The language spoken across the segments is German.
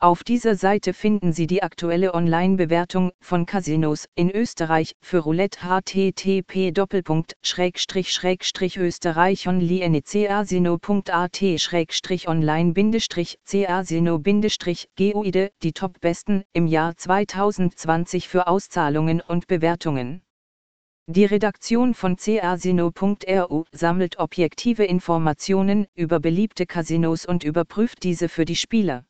Auf dieser Seite finden Sie die aktuelle Online-Bewertung von Casinos in Österreich für Roulette http österreich online casino guide die top-besten im Jahr 2020 für Auszahlungen und Bewertungen. Die Redaktion von casino.ru sammelt objektive Informationen über beliebte Casinos und überprüft diese für die Spieler.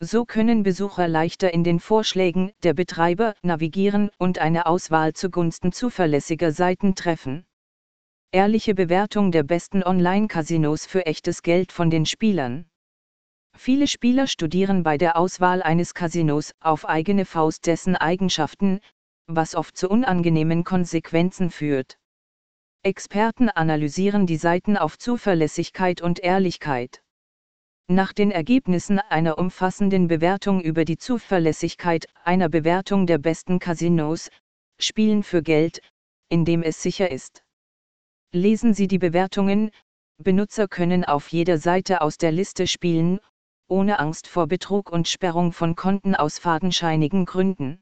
So können Besucher leichter in den Vorschlägen der Betreiber navigieren und eine Auswahl zugunsten zuverlässiger Seiten treffen. Ehrliche Bewertung der besten Online-Casinos für echtes Geld von den Spielern. Viele Spieler studieren bei der Auswahl eines Casinos auf eigene Faust dessen Eigenschaften, was oft zu unangenehmen Konsequenzen führt. Experten analysieren die Seiten auf Zuverlässigkeit und Ehrlichkeit. Nach den Ergebnissen einer umfassenden Bewertung über die Zuverlässigkeit einer Bewertung der besten Casinos, Spielen für Geld, in dem es sicher ist. Lesen Sie die Bewertungen, Benutzer können auf jeder Seite aus der Liste spielen, ohne Angst vor Betrug und Sperrung von Konten aus fadenscheinigen Gründen.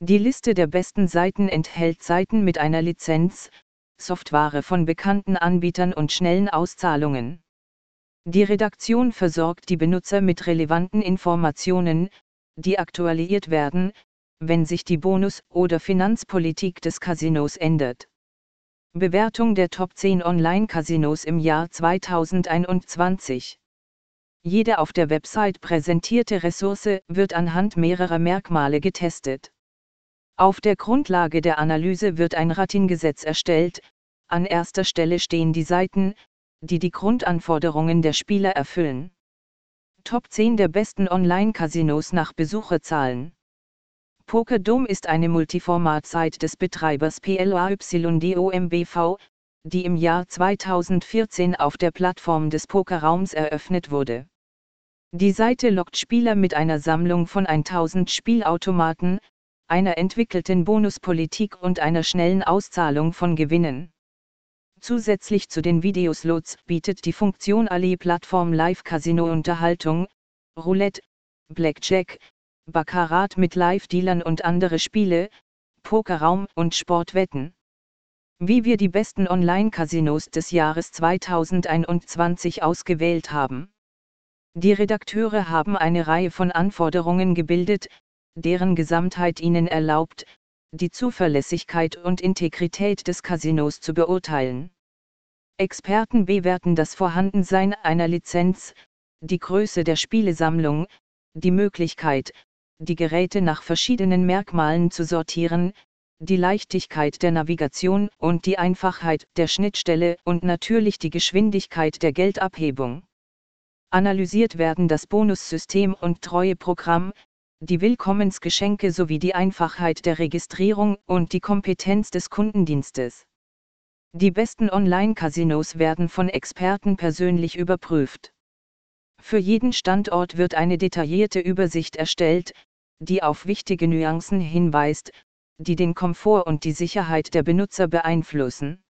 Die Liste der besten Seiten enthält Seiten mit einer Lizenz, Software von bekannten Anbietern und schnellen Auszahlungen. Die Redaktion versorgt die Benutzer mit relevanten Informationen, die aktualisiert werden, wenn sich die Bonus- oder Finanzpolitik des Casinos ändert. Bewertung der Top 10 Online-Casinos im Jahr 2021. Jede auf der Website präsentierte Ressource wird anhand mehrerer Merkmale getestet. Auf der Grundlage der Analyse wird ein Ratinggesetz erstellt, an erster Stelle stehen die Seiten, die die Grundanforderungen der Spieler erfüllen. Top 10 der besten Online-Casinos nach Besucherzahlen. PokerDome ist eine Multiformat-Site des Betreibers PLAYDOMBV, die im Jahr 2014 auf der Plattform des Pokerraums eröffnet wurde. Die Seite lockt Spieler mit einer Sammlung von 1000 Spielautomaten, einer entwickelten Bonuspolitik und einer schnellen Auszahlung von Gewinnen. Zusätzlich zu den Videoslots bietet die Funktion Ali-Plattform Live-Casino-Unterhaltung, Roulette, Blackjack, Baccarat mit Live-Dealern und andere Spiele, Pokerraum und Sportwetten. Wie wir die besten Online-Casinos des Jahres 2021 ausgewählt haben. Die Redakteure haben eine Reihe von Anforderungen gebildet, deren Gesamtheit ihnen erlaubt, die Zuverlässigkeit und Integrität des Casinos zu beurteilen. Experten bewerten das Vorhandensein einer Lizenz, die Größe der Spielesammlung, die Möglichkeit, die Geräte nach verschiedenen Merkmalen zu sortieren, die Leichtigkeit der Navigation und die Einfachheit der Schnittstelle und natürlich die Geschwindigkeit der Geldabhebung. Analysiert werden das Bonussystem und Treueprogramm, die Willkommensgeschenke sowie die Einfachheit der Registrierung und die Kompetenz des Kundendienstes. Die besten Online-Casinos werden von Experten persönlich überprüft. Für jeden Standort wird eine detaillierte Übersicht erstellt, die auf wichtige Nuancen hinweist, die den Komfort und die Sicherheit der Benutzer beeinflussen.